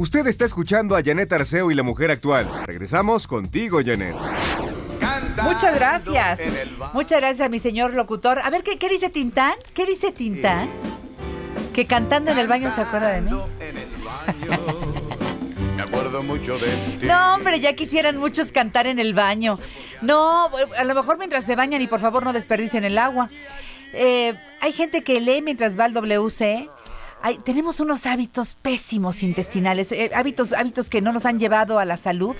Usted está escuchando a Janet Arceo y la mujer actual. Regresamos contigo, Janet. Muchas gracias. Muchas gracias a mi señor locutor. A ver, ¿qué, qué dice Tintán? ¿Qué dice Tintán? Que cantando en el baño se acuerda de mí. Me acuerdo mucho de ti. No, hombre, ya quisieran muchos cantar en el baño. No, a lo mejor mientras se bañan y por favor no desperdicien el agua. Eh, hay gente que lee mientras va al WC. Tenemos unos hábitos pésimos intestinales, eh, hábitos, hábitos que no nos han llevado a la salud.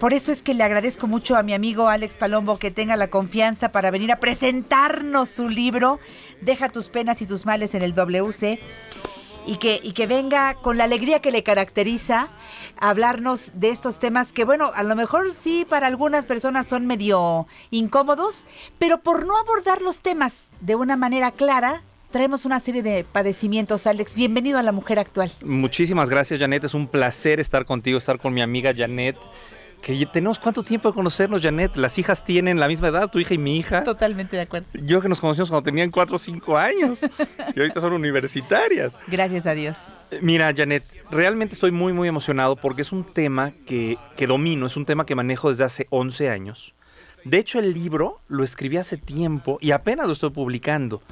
Por eso es que le agradezco mucho a mi amigo Alex Palombo que tenga la confianza para venir a presentarnos su libro, Deja tus penas y tus males en el WC y que, y que venga con la alegría que le caracteriza a hablarnos de estos temas que, bueno, a lo mejor sí para algunas personas son medio incómodos, pero por no abordar los temas de una manera clara, traemos una serie de padecimientos. Alex, bienvenido a la mujer actual. Muchísimas gracias, Janet. Es un placer estar contigo, estar con mi amiga Janet. Que tenemos cuánto tiempo de conocernos, Janet. Las hijas tienen la misma edad, tu hija y mi hija. Totalmente de acuerdo. Yo que nos conocimos cuando tenían 4 o 5 años. Y ahorita son universitarias. Gracias a Dios. Mira, Janet, realmente estoy muy, muy emocionado porque es un tema que, que domino, es un tema que manejo desde hace 11 años. De hecho, el libro lo escribí hace tiempo y apenas lo estoy publicando.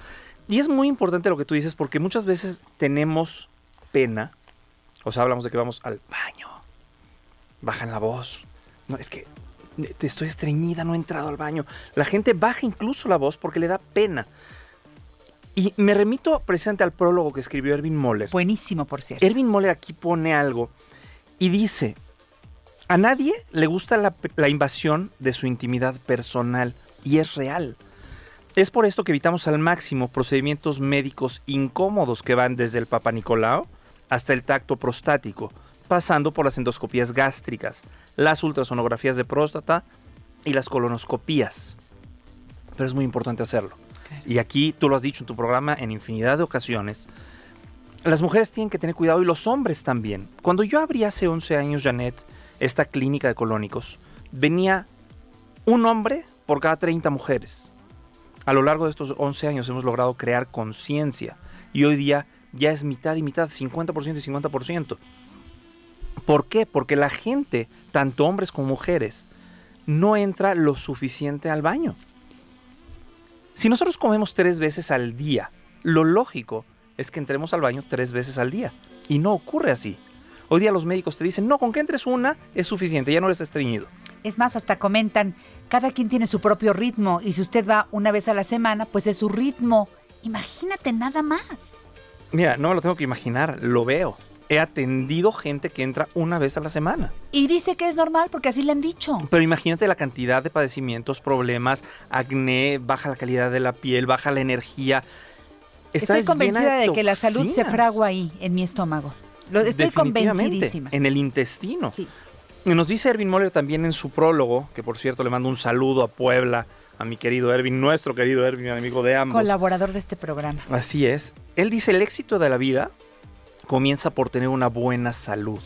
Y es muy importante lo que tú dices porque muchas veces tenemos pena. O sea, hablamos de que vamos al baño. Bajan la voz. No, es que te estoy estreñida, no he entrado al baño. La gente baja incluso la voz porque le da pena. Y me remito precisamente al prólogo que escribió Erwin Moller. Buenísimo, por cierto. Erwin Moller aquí pone algo y dice, a nadie le gusta la, la invasión de su intimidad personal y es real. Es por esto que evitamos al máximo procedimientos médicos incómodos que van desde el Papa Nicolau hasta el tacto prostático, pasando por las endoscopías gástricas, las ultrasonografías de próstata y las colonoscopías. Pero es muy importante hacerlo. Y aquí tú lo has dicho en tu programa en infinidad de ocasiones. Las mujeres tienen que tener cuidado y los hombres también. Cuando yo abrí hace 11 años, Janet, esta clínica de colónicos, venía un hombre por cada 30 mujeres. A lo largo de estos 11 años hemos logrado crear conciencia y hoy día ya es mitad y mitad, 50% y 50%. ¿Por qué? Porque la gente, tanto hombres como mujeres, no entra lo suficiente al baño. Si nosotros comemos tres veces al día, lo lógico es que entremos al baño tres veces al día. Y no ocurre así. Hoy día los médicos te dicen, no, con que entres una es suficiente, ya no eres estreñido. Es más, hasta comentan, cada quien tiene su propio ritmo y si usted va una vez a la semana, pues es su ritmo. Imagínate nada más. Mira, no me lo tengo que imaginar, lo veo. He atendido gente que entra una vez a la semana. Y dice que es normal porque así le han dicho. Pero imagínate la cantidad de padecimientos, problemas, acné, baja la calidad de la piel, baja la energía. Estoy Estás convencida llena de que la salud se fragua ahí, en mi estómago. Lo, estoy convencidísima. En el intestino. Sí. Y nos dice Erwin Moller también en su prólogo, que por cierto le mando un saludo a Puebla, a mi querido Erwin, nuestro querido Erwin, amigo de ambos. Colaborador de este programa. Así es. Él dice, el éxito de la vida comienza por tener una buena salud.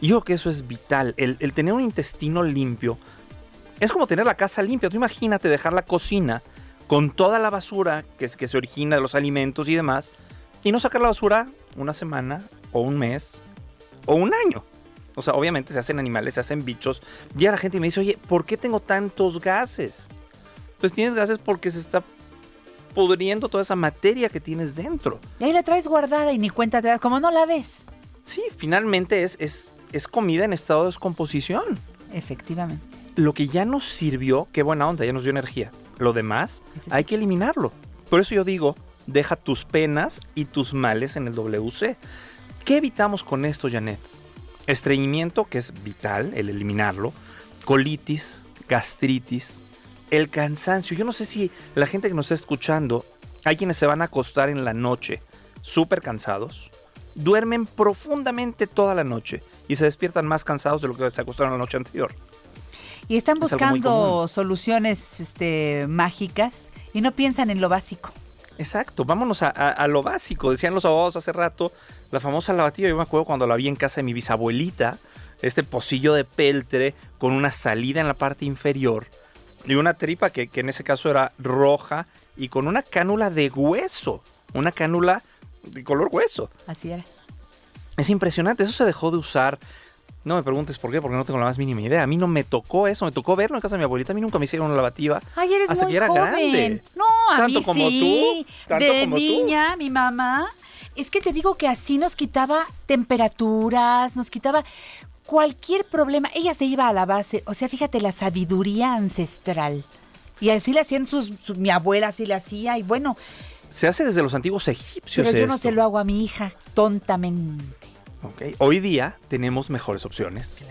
Y yo creo que eso es vital. El, el tener un intestino limpio es como tener la casa limpia. Tú imagínate dejar la cocina con toda la basura que, que se origina de los alimentos y demás y no sacar la basura una semana o un mes o un año. O sea, obviamente se hacen animales, se hacen bichos. Y la gente me dice, oye, ¿por qué tengo tantos gases? Pues tienes gases porque se está pudriendo toda esa materia que tienes dentro. Y ahí la traes guardada y ni cuenta te das, como no la ves. Sí, finalmente es, es, es comida en estado de descomposición. Efectivamente. Lo que ya nos sirvió, qué buena onda, ya nos dio energía. Lo demás sí. hay que eliminarlo. Por eso yo digo, deja tus penas y tus males en el WC. ¿Qué evitamos con esto, Janet? Estreñimiento, que es vital, el eliminarlo. Colitis, gastritis, el cansancio. Yo no sé si la gente que nos está escuchando, hay quienes se van a acostar en la noche súper cansados, duermen profundamente toda la noche y se despiertan más cansados de lo que se acostaron la noche anterior. Y están buscando soluciones este, mágicas y no piensan en lo básico. Exacto, vámonos a, a- a lo básico. Decían los abogados hace rato, la famosa lavativa. Yo me acuerdo cuando la vi en casa de mi bisabuelita, este pocillo de peltre con una salida en la parte inferior y una tripa que, que en ese caso era roja y con una cánula de hueso, una cánula de color hueso. Así era. Es impresionante, eso se dejó de usar. No me preguntes por qué, porque no tengo la más mínima idea. A mí no me tocó eso, me tocó verlo en casa de mi abuelita. A mí nunca me hicieron una lavativa. Ay, eres hasta muy que era joven. grande. No, a Tanto mí como sí. tú, tanto de como tú. niña, mi mamá. Es que te digo que así nos quitaba temperaturas, nos quitaba cualquier problema. Ella se iba a la base. O sea, fíjate la sabiduría ancestral. Y así le hacían sus, su- mi abuela, así le hacía. Y bueno, Se hace desde los antiguos egipcios. pero yo no se lo hago a mi hija, tontamente. Ok, Hoy día tenemos mejores opciones.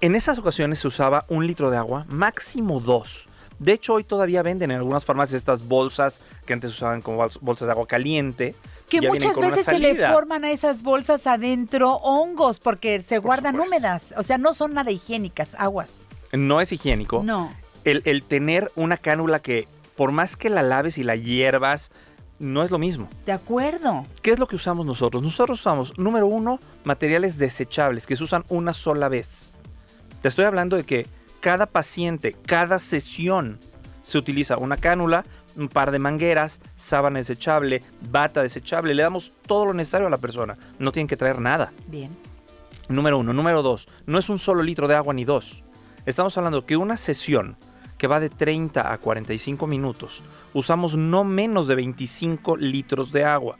En esas ocasiones se usaba un litro de agua, máximo dos. De hecho, hoy todavía venden en algunas farmacias estas bolsas que antes usaban como bols- bolsas de agua caliente. Que muchas veces se le forman a esas bolsas adentro hongos porque se guardan supuesto. húmedas. O sea, no son nada higiénicas, aguas. No es higiénico. No. El, el tener una cánula que, por más que la laves y la hiervas, no es lo mismo. De acuerdo. ¿Qué es lo que usamos nosotros? Nosotros usamos, número uno, materiales desechables que se usan una sola vez. Te estoy hablando de que cada paciente, cada sesión, se utiliza una cánula, un par de mangueras, sábana desechable, bata desechable. Le damos todo lo necesario a la persona. No tienen que traer nada. Bien. Número uno. Número dos, no es un solo litro de agua ni dos. Estamos hablando que una sesión que va de 30 a 45 minutos, usamos no menos de 25 litros de agua.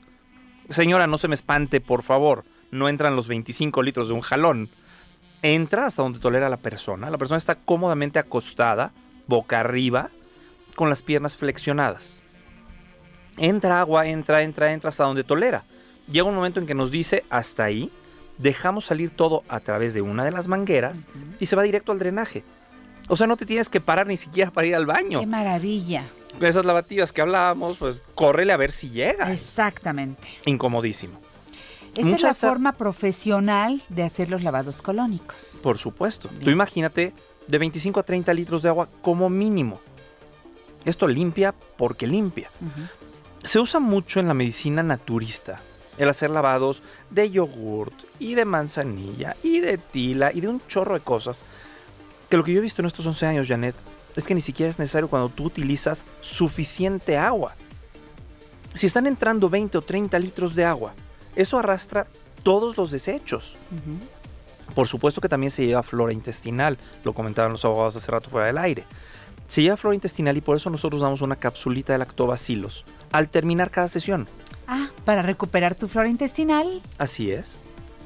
Señora, no se me espante, por favor. No entran los 25 litros de un jalón. Entra hasta donde tolera la persona. La persona está cómodamente acostada, boca arriba, con las piernas flexionadas. Entra agua, entra, entra, entra hasta donde tolera. Llega un momento en que nos dice hasta ahí, dejamos salir todo a través de una de las mangueras y se va directo al drenaje. O sea, no te tienes que parar ni siquiera para ir al baño. Qué maravilla. Esas lavativas que hablábamos, pues córrele a ver si llega. Exactamente. Incomodísimo. Esta es la forma profesional de hacer los lavados colónicos. Por supuesto. Tú imagínate de 25 a 30 litros de agua como mínimo. Esto limpia porque limpia. Se usa mucho en la medicina naturista el hacer lavados de yogurt y de manzanilla y de tila y de un chorro de cosas. Que lo que yo he visto en estos 11 años, Janet, es que ni siquiera es necesario cuando tú utilizas suficiente agua. Si están entrando 20 o 30 litros de agua, eso arrastra todos los desechos. Por supuesto que también se lleva flora intestinal, lo comentaban los abogados hace rato fuera del aire. Se lleva flora intestinal y por eso nosotros damos una capsulita de lactobacilos al terminar cada sesión. Ah, para recuperar tu flora intestinal, Así es.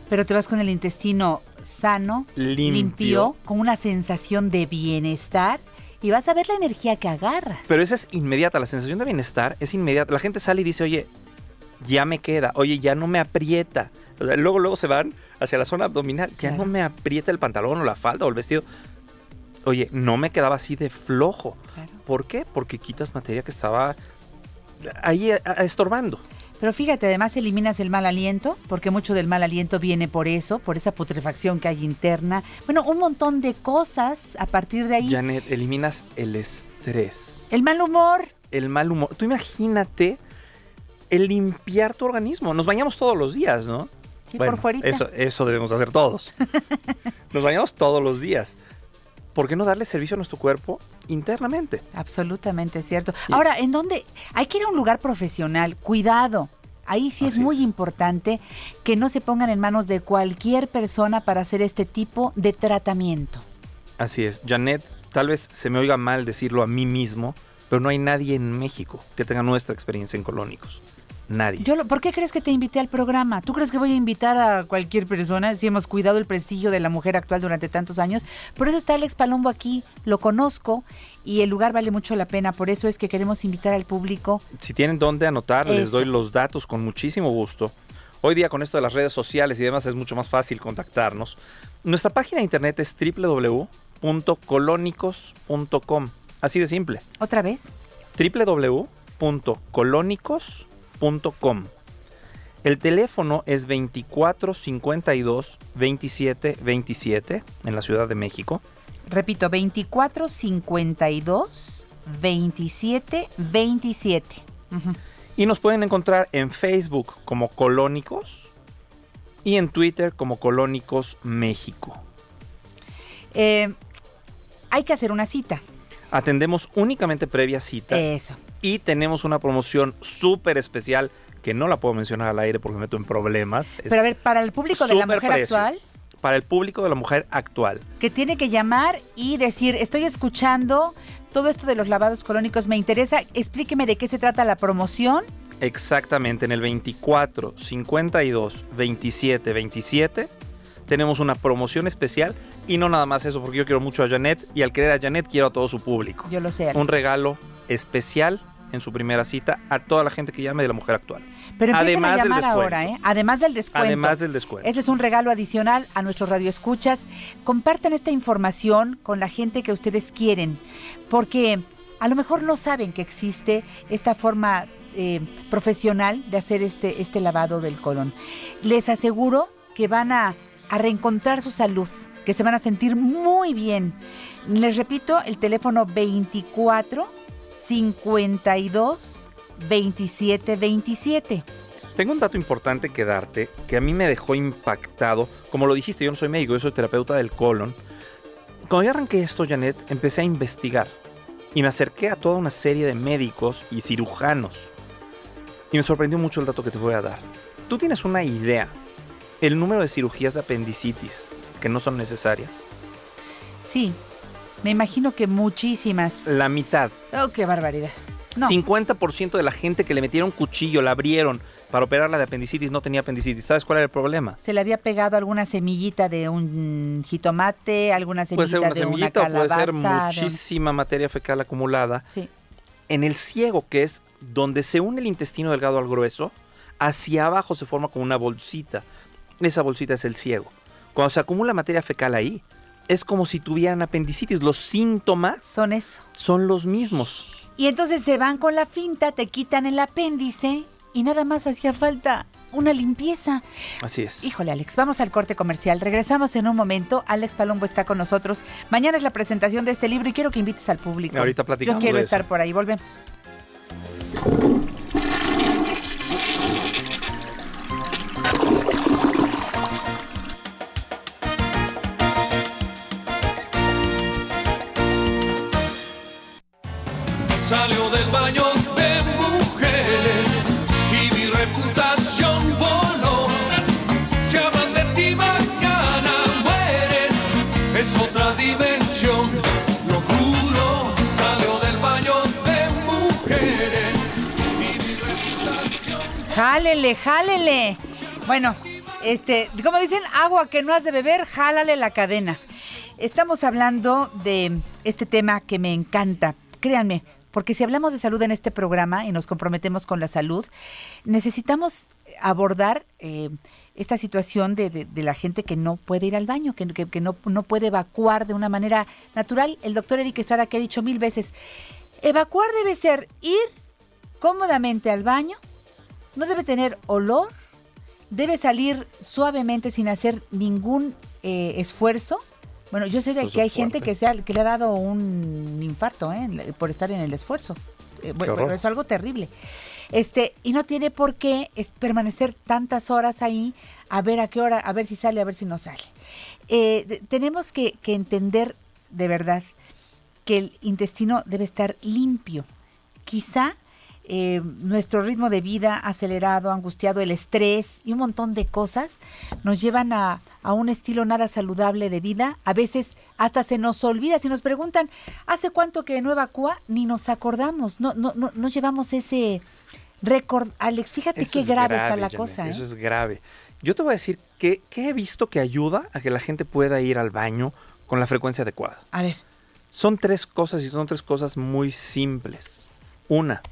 pero te vas con el intestino sano, Limpio. con una sensación de bienestar y vas a ver la energía que agarras. Pero esa es inmediata, la sensación de bienestar es inmediata. La gente sale y dice, oye, ya me queda, oye, ya no me aprieta. O sea, luego, luego se van hacia la zona abdominal, ya Claro. no me aprieta el pantalón o la falda o el vestido. Oye, no me quedaba así de flojo. Claro. ¿Por qué? Porque quitas materia que estaba ahí a- a- estorbando. Pero fíjate, además eliminas el mal aliento, porque mucho del mal aliento viene por eso, por esa putrefacción que hay interna. Bueno, un montón de cosas a partir de ahí. Janet, eliminas el estrés, El mal humor. el mal humor. Tú imagínate el limpiar tu organismo. Nos bañamos todos los días, ¿no? Sí, Bueno, por fuerita. Eso, eso debemos hacer todos. Nos bañamos todos los días. ¿Por qué no darle servicio a nuestro cuerpo internamente? Absolutamente cierto. Y- Ahora, ¿en dónde? Hay que ir a un lugar profesional. Cuidado. Ahí sí es muy es. importante que no se pongan en manos de cualquier persona para hacer este tipo de tratamiento. Así es. Janet, tal vez se me oiga mal decirlo a mí mismo, pero no hay nadie en México que tenga nuestra experiencia en colónicos. Nadie. Yo, lo- ¿Por qué crees que te invité al programa? ¿Tú crees que voy a invitar a cualquier persona si hemos cuidado el prestigio de la mujer actual durante tantos años? Por eso está Alex Palombo aquí, lo conozco y el lugar vale mucho la pena. Por eso es que queremos invitar al público. Si tienen dónde anotar, les doy los datos con muchísimo gusto. Hoy día con esto de las redes sociales y demás es mucho más fácil contactarnos. Nuestra página de internet es www.colónicos.com. Así de simple. ¿Otra vez? www.colónicos.com. El teléfono es 2452 27 27 en la Ciudad de México. Repito, 24 52 27 27. Ujú. Y nos pueden encontrar en Facebook como Colónicos y en Twitter como Colónicos México. Eh, hay que hacer una cita. Atendemos únicamente previa cita Eso. y tenemos una promoción súper especial que no la puedo mencionar al aire porque me meto en problemas. Pero a ver, para el público de la mujer precio. actual, Para el público de la mujer actual. que tiene que llamar y decir, estoy escuchando todo esto de los lavados colónicos, me interesa, explíqueme de qué se trata la promoción. Exactamente, en el 24, 52, 27, 27 tenemos una promoción especial y no nada más eso, porque yo quiero mucho a Janet y al querer a Janet quiero a todo su público. Yo lo sé. Alex. Un regalo especial en su primera cita a toda la gente que llame de la mujer actual. Pero además a del llamar descuento. ahora, ¿eh? Además del descuento. Además del descuento. Ese es un regalo adicional a nuestros radioescuchas. Compartan esta información con la gente que ustedes quieren, porque a lo mejor no saben que existe esta forma eh, profesional de hacer este, este lavado del colon. Les aseguro que van a, a reencontrar su salud, que se van a sentir muy bien. Les repito, el teléfono 24 52 27 27. Tengo un dato importante que darte que a mí me dejó impactado. Como lo dijiste, yo no soy médico, yo soy terapeuta del colon. Cuando yo arranqué esto, Janet, empecé a investigar y me acerqué a toda una serie de médicos y cirujanos. Y me sorprendió mucho el dato que te voy a dar. Tú tienes una idea, el número de cirugías de apendicitis que no son necesarias. Sí, me imagino que muchísimas. La mitad. Oh, qué barbaridad. No. 50% de la gente que le metieron cuchillo, la abrieron para operarla de apendicitis no tenía apendicitis. ¿Sabes cuál era el problema? Se le había pegado alguna semillita de un jitomate, alguna Puede ser semillita una de una semillita o puede ser un- muchísima materia fecal acumulada. Sí. En el ciego, que es donde se une el intestino delgado al grueso, hacia abajo se forma como una bolsita. Esa bolsita es el ciego. Cuando se acumula materia fecal ahí, es como si tuvieran apendicitis. Los síntomas Son eso. son los mismos. Y entonces se van con la finta, te quitan el apéndice y nada más hacía falta una limpieza. Así es. Híjole, Alex, vamos al corte comercial. Regresamos en un momento. Alex Palombo está con nosotros. Mañana es la presentación de este libro y quiero que invites al público. Ahorita platicamos Yo quiero de estar eso. por ahí. Volvemos. Jálele. Bueno, este, como dicen, agua que no has de beber, jálale la cadena. Estamos hablando de este tema que me encanta. Créanme, porque si hablamos de salud en este programa y nos comprometemos con la salud, necesitamos abordar eh, esta situación de, la gente que no puede ir al baño, que no, no puede evacuar de una manera natural. El doctor Eric Estrada que ha dicho mil veces, evacuar debe ser ir cómodamente al baño, no debe tener olor, debe salir suavemente sin hacer ningún eh, esfuerzo. Bueno, yo sé de que hay gente que, se ha- que le ha dado un infarto ¿eh? por estar en el esfuerzo. Eh, bueno, es algo terrible. Este, y no tiene por qué permanecer tantas horas ahí a ver a qué hora, a ver si sale, a ver si no sale. Eh, tenemos que, que entender de verdad que el intestino debe estar limpio. Quizá eh, nuestro ritmo de vida acelerado, angustiado, el estrés y un montón de cosas nos llevan a, a un estilo nada saludable de vida. A veces hasta se nos olvida. Si nos preguntan, ¿hace cuánto que no evacúa? Ni nos acordamos. No, no, no, no llevamos ese récord. Alex, fíjate Eso qué es grave, está la Janet, cosa. ¿eh? Eso es grave. Yo te voy a decir que, que he visto que ayuda a que la gente pueda ir al baño con la frecuencia adecuada. A ver, Son tres cosas y son tres cosas muy simples. Una,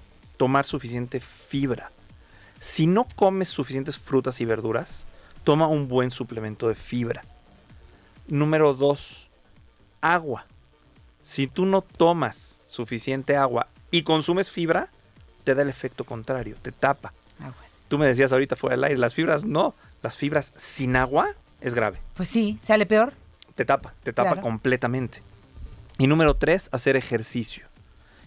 tomar suficiente fibra. Si no comes suficientes frutas y verduras, toma un buen suplemento de fibra. Número dos, agua. Si tú no tomas suficiente agua y consumes fibra, te da el efecto contrario, te tapa. aguas. Tú me decías ahorita fuera del aire, las fibras no. Las fibras sin agua es grave Pues sí, sale peor. te tapa, te tapa Claro. completamente. Y número tres, hacer ejercicio.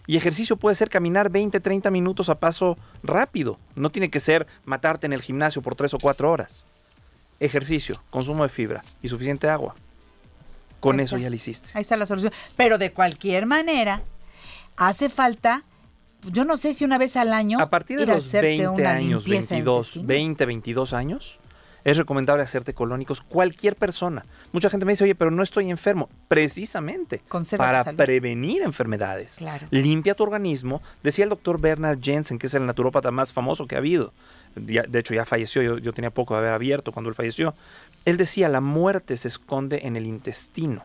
Y ejercicio puede ser caminar 20, 30 minutos a paso rápido. No tiene que ser matarte en el gimnasio por 3 o 4 horas. Ejercicio, consumo de fibra y suficiente agua. Con Ahí eso está. ya lo hiciste. Ahí está la solución. Pero de cualquier manera, hace falta yo no sé si una vez al año A partir de los hacerte 20 una años, limpieza 22, intestinal. 20, 22 años, es recomendable hacerte colónicos cualquier persona. Mucha gente me dice, oye, pero no estoy enfermo. Precisamente Conserva para prevenir enfermedades. Claro. Limpia tu organismo. Decía el doctor Bernard Jensen, que es el naturópata más famoso que ha habido. Ya- de hecho, ya falleció. Yo, yo tenía poco de haber abierto cuando él falleció. Él decía, la muerte se esconde en el intestino.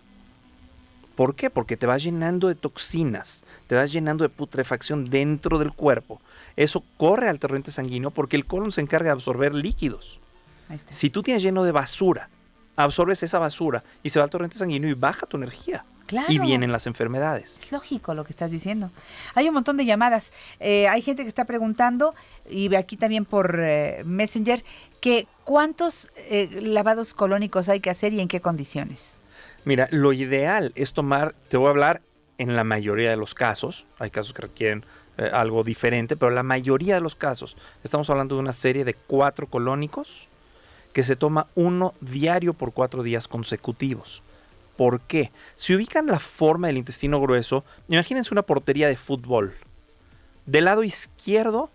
¿Por qué? Porque te vas llenando de toxinas, te vas llenando de putrefacción dentro del cuerpo. Eso corre al torrente sanguíneo porque el colon se encarga de absorber líquidos. Si tú tienes lleno de basura, absorbes esa basura y se va al torrente sanguíneo y baja tu energía. Claro. Y vienen las enfermedades. Es lógico lo que estás diciendo. Hay un montón de llamadas. Eh, hay gente que está preguntando, y aquí también por eh, Messenger, que cuántos eh, lavados colónicos hay que hacer y en qué condiciones. Mira, lo ideal es tomar, te voy a hablar en la mayoría de los casos, hay casos que requieren algo diferente, pero la mayoría de los casos, estamos hablando de una serie de cuatro colónicos que se toma uno diario por cuatro días consecutivos. ¿Por qué? Si ubican la forma del intestino grueso, imagínense una portería de fútbol. Del lado izquierdo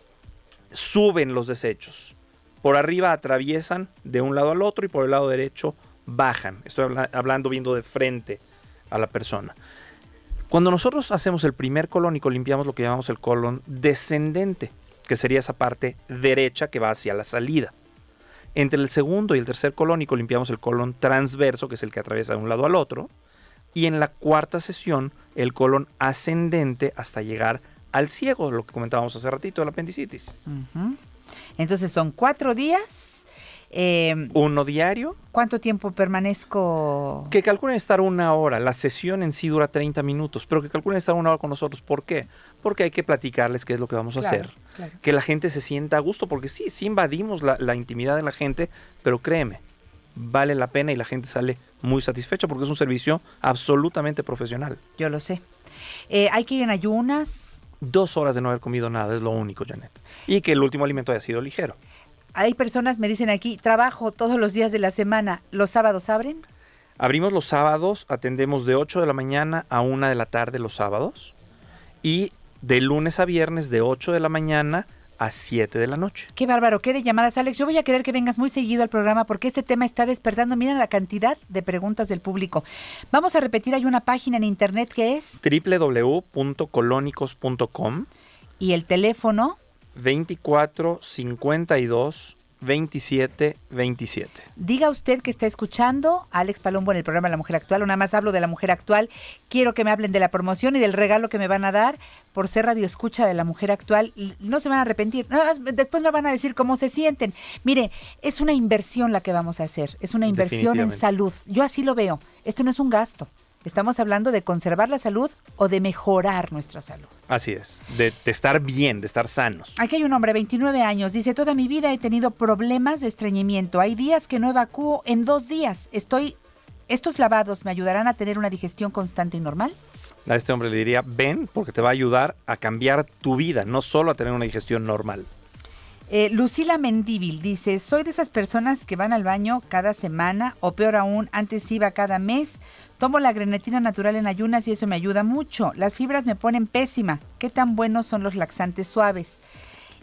suben los desechos. Por arriba atraviesan de un lado al otro y por el lado derecho bajan. Estoy habla- hablando viendo de frente a la persona. Cuando nosotros hacemos el primer colónico, limpiamos lo que llamamos el colon descendente, que sería esa parte derecha que va hacia la salida. Entre el segundo y el tercer colónico limpiamos el colon transverso, que es el que atraviesa de un lado al otro. Y en la cuarta sesión, el colon ascendente hasta llegar al ciego, lo que comentábamos hace ratito, el apendicitis. Entonces son cuatro días. Eh, Uno diario, ¿Cuánto tiempo permanezco? que calculen estar una hora. La sesión en sí dura 30 minutos, pero que calculen estar una hora con nosotros. ¿Por qué? Porque hay que platicarles qué es lo que vamos a Claro, hacer. Claro. Que la gente se sienta a gusto, porque sí, sí invadimos la, la intimidad de la gente, pero créeme, vale la pena y la gente sale muy satisfecha porque es un servicio absolutamente profesional. Yo lo sé. Eh, hay que ir en ayunas. Dos horas de no haber comido nada es lo único, Janet. Y que el último alimento haya sido ligero. Hay personas, me dicen aquí, trabajo todos los días de la semana. ¿Los sábados abren? Abrimos los sábados, atendemos de 8 de la mañana a 1 de la tarde los sábados y de lunes a viernes de 8 de la mañana a 7 de la noche. Qué bárbaro, qué de llamadas, Alex. Yo voy a querer que vengas muy seguido al programa porque este tema está despertando. Mira la cantidad de preguntas del público. Vamos a repetir, hay una página en internet que es www.colónicos.com y el teléfono. 24 52 27 27. Diga usted que está escuchando a Alex Palombo en el programa La Mujer Actual, nada más hablo de La Mujer Actual. Quiero que me hablen de la promoción y del regalo que me van a dar por ser radio escucha de La Mujer Actual. Y No se van a arrepentir. Nada más, después me van a decir cómo se sienten. Mire, es una inversión la que vamos a hacer. Es una inversión en salud. Yo así lo veo. Esto no es un gasto. Estamos hablando de conservar la salud o de mejorar nuestra salud. Así es, de, de estar bien, de estar sanos. Aquí hay un hombre, 29 años, dice, toda mi vida he tenido problemas de estreñimiento. Hay días que no evacúo en dos días. Estoy, ¿Estos lavados me ayudarán a tener una digestión constante y normal? A este hombre le diría, ven porque te va a ayudar a cambiar tu vida, no solo a tener una digestión normal. Eh, Lucila Mendíbil dice, soy de esas personas que van al baño cada semana o peor aún, antes iba cada mes. Tomo la grenetina natural en ayunas y eso me ayuda mucho. Las fibras me ponen pésima. ¿Qué tan buenos son los laxantes suaves?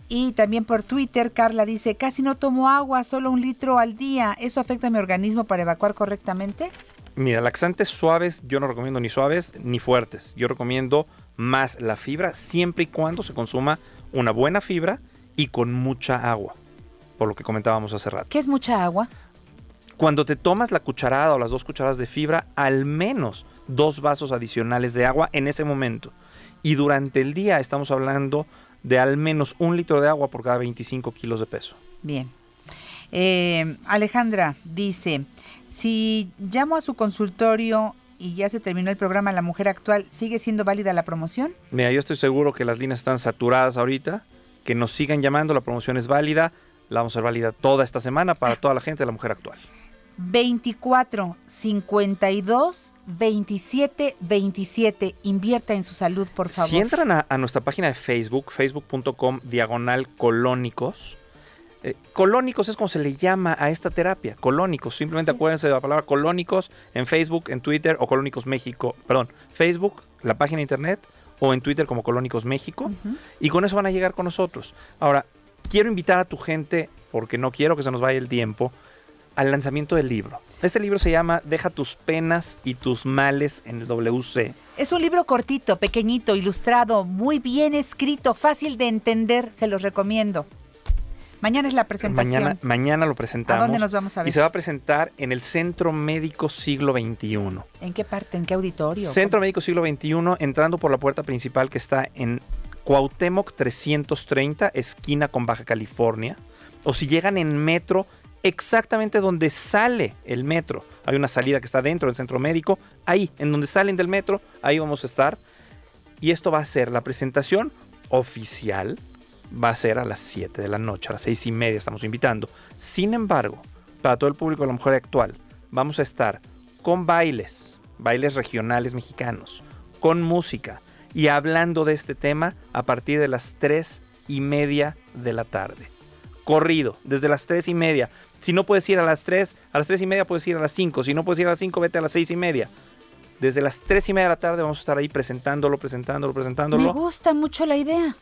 Y también por Twitter, Carla dice, casi no tomo agua, solo un litro al día. ¿Eso afecta a mi organismo para evacuar correctamente? Mira, laxantes suaves yo no recomiendo ni suaves ni fuertes. Yo recomiendo más la fibra siempre y cuando se consuma una buena fibra y con mucha agua, por lo que comentábamos hace rato. ¿Qué es mucha agua? Cuando te tomas la cucharada o las dos cucharadas de fibra, al menos dos vasos adicionales de agua en ese momento. Y durante el día estamos hablando de al menos un litro de agua por cada 25 kilos de peso. Bien. Eh, Alejandra dice, si llamo a su consultorio y ya se terminó el programa La Mujer Actual, ¿sigue siendo válida la promoción? Mira, yo estoy seguro que las líneas están saturadas ahorita, que nos sigan llamando, la promoción es válida, la vamos a hacer válida toda esta semana para toda la gente de la mujer actual. 24 52 27 27. Invierta en su salud, por favor. Si entran a, a nuestra página de Facebook, facebook.com diagonal colónicos, eh, colónicos es como se le llama a esta terapia, colónicos. Simplemente Sí. acuérdense de la palabra colónicos en Facebook, en Twitter o colónicos México, perdón, Facebook, la página de internet o en Twitter como Colónicos México. Y con eso van a llegar con nosotros. Ahora, quiero invitar a tu gente, porque no quiero que se nos vaya el tiempo, al lanzamiento del libro. Este libro se llama Deja tus penas y tus males en el WC. Es un libro cortito, pequeñito, ilustrado, muy bien escrito, fácil de entender, se los recomiendo. Mañana es la presentación. Mañana, mañana lo presentamos. ¿A dónde nos vamos a ver? Y se va a presentar en el Centro Médico Siglo XXI. ¿En qué parte? ¿En qué auditorio? Centro Médico Siglo XXI, entrando por la puerta principal que está en Cuauhtémoc 330, esquina con Baja California. O si llegan en metro, exactamente donde sale el metro. Hay una salida que está dentro del centro médico. Ahí, en donde salen del metro, ahí vamos a estar. Y esto va a ser la presentación oficial. Va a ser a las 7 de la noche, a las 6 y media estamos invitando. Sin embargo, para todo el público de la mujer actual, vamos a estar con bailes, bailes regionales mexicanos, con música y hablando de este tema a partir de las 3 y media de la tarde. Corrido, desde las 3 y media. Si no puedes ir a las 3, a las 3 y media puedes ir a las 5. Si no puedes ir a las 5, vete a las 6 y media. Desde las 3 y media de la tarde vamos a estar ahí presentándolo, presentándolo, Me presentándolo. gusta mucho la idea.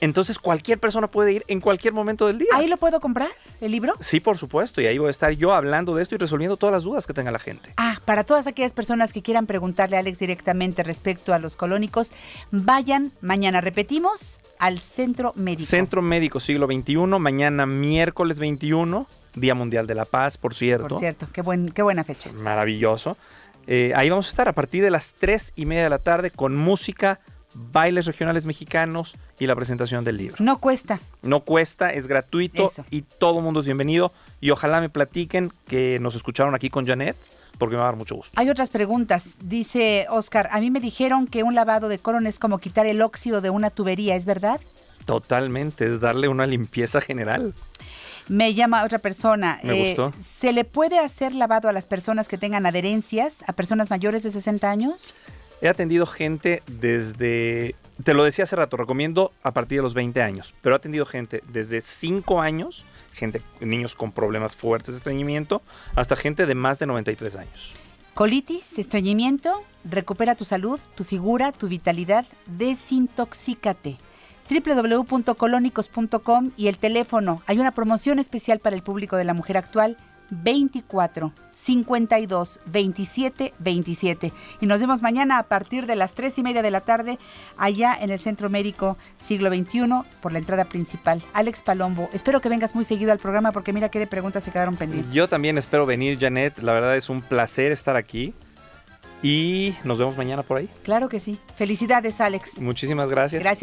Entonces cualquier persona puede ir en cualquier momento del día. ¿Ahí lo puedo comprar, el libro? Sí, por supuesto. Y ahí voy a estar yo hablando de esto y resolviendo todas las dudas que tenga la gente. Ah, para todas aquellas personas que quieran preguntarle a Alex directamente respecto a los colónicos, vayan mañana, repetimos, al centro médico. Centro Médico Siglo XXI, mañana miércoles 21, Día Mundial de la Paz, por cierto. Por cierto, qué, buen, qué buena fecha. Maravilloso. Eh, ahí vamos a estar a partir de las 3 y media de la tarde con música, bailes regionales mexicanos y la presentación del libro. No cuesta. No cuesta, es gratuito Eso. y todo mundo es bienvenido. Y ojalá me platiquen que nos escucharon aquí con Janet, porque me va a dar mucho gusto. Hay otras preguntas. Dice Oscar, a mí me dijeron que un lavado de colon es como quitar el óxido de una tubería, ¿es verdad? Totalmente, es darle una limpieza general. Me llama otra persona. Me gustó. ¿Se le puede hacer lavado a las personas que tengan adherencias, a personas mayores de 60 años? He atendido gente desde, te lo decía hace rato, recomiendo a partir de los 20 años, pero he atendido gente desde 5 años, gente, niños con problemas fuertes de estreñimiento, hasta gente de más de 93 años. Colitis, estreñimiento, recupera tu salud, tu figura, tu vitalidad, desintoxícate. www.colónicos.com y el teléfono. Hay una promoción especial para el público de la mujer actual. 24 52 27 27 y nos vemos mañana a partir de las 3 y media de la tarde allá en el Centro Médico Siglo XXI por la entrada principal. Alex Palombo, espero que vengas muy seguido al programa porque mira qué de preguntas se quedaron pendientes. Yo también espero venir, Janet, la verdad es un placer estar aquí y nos vemos mañana por ahí. Claro que sí. Felicidades, Alex. Muchísimas gracias. Gracias.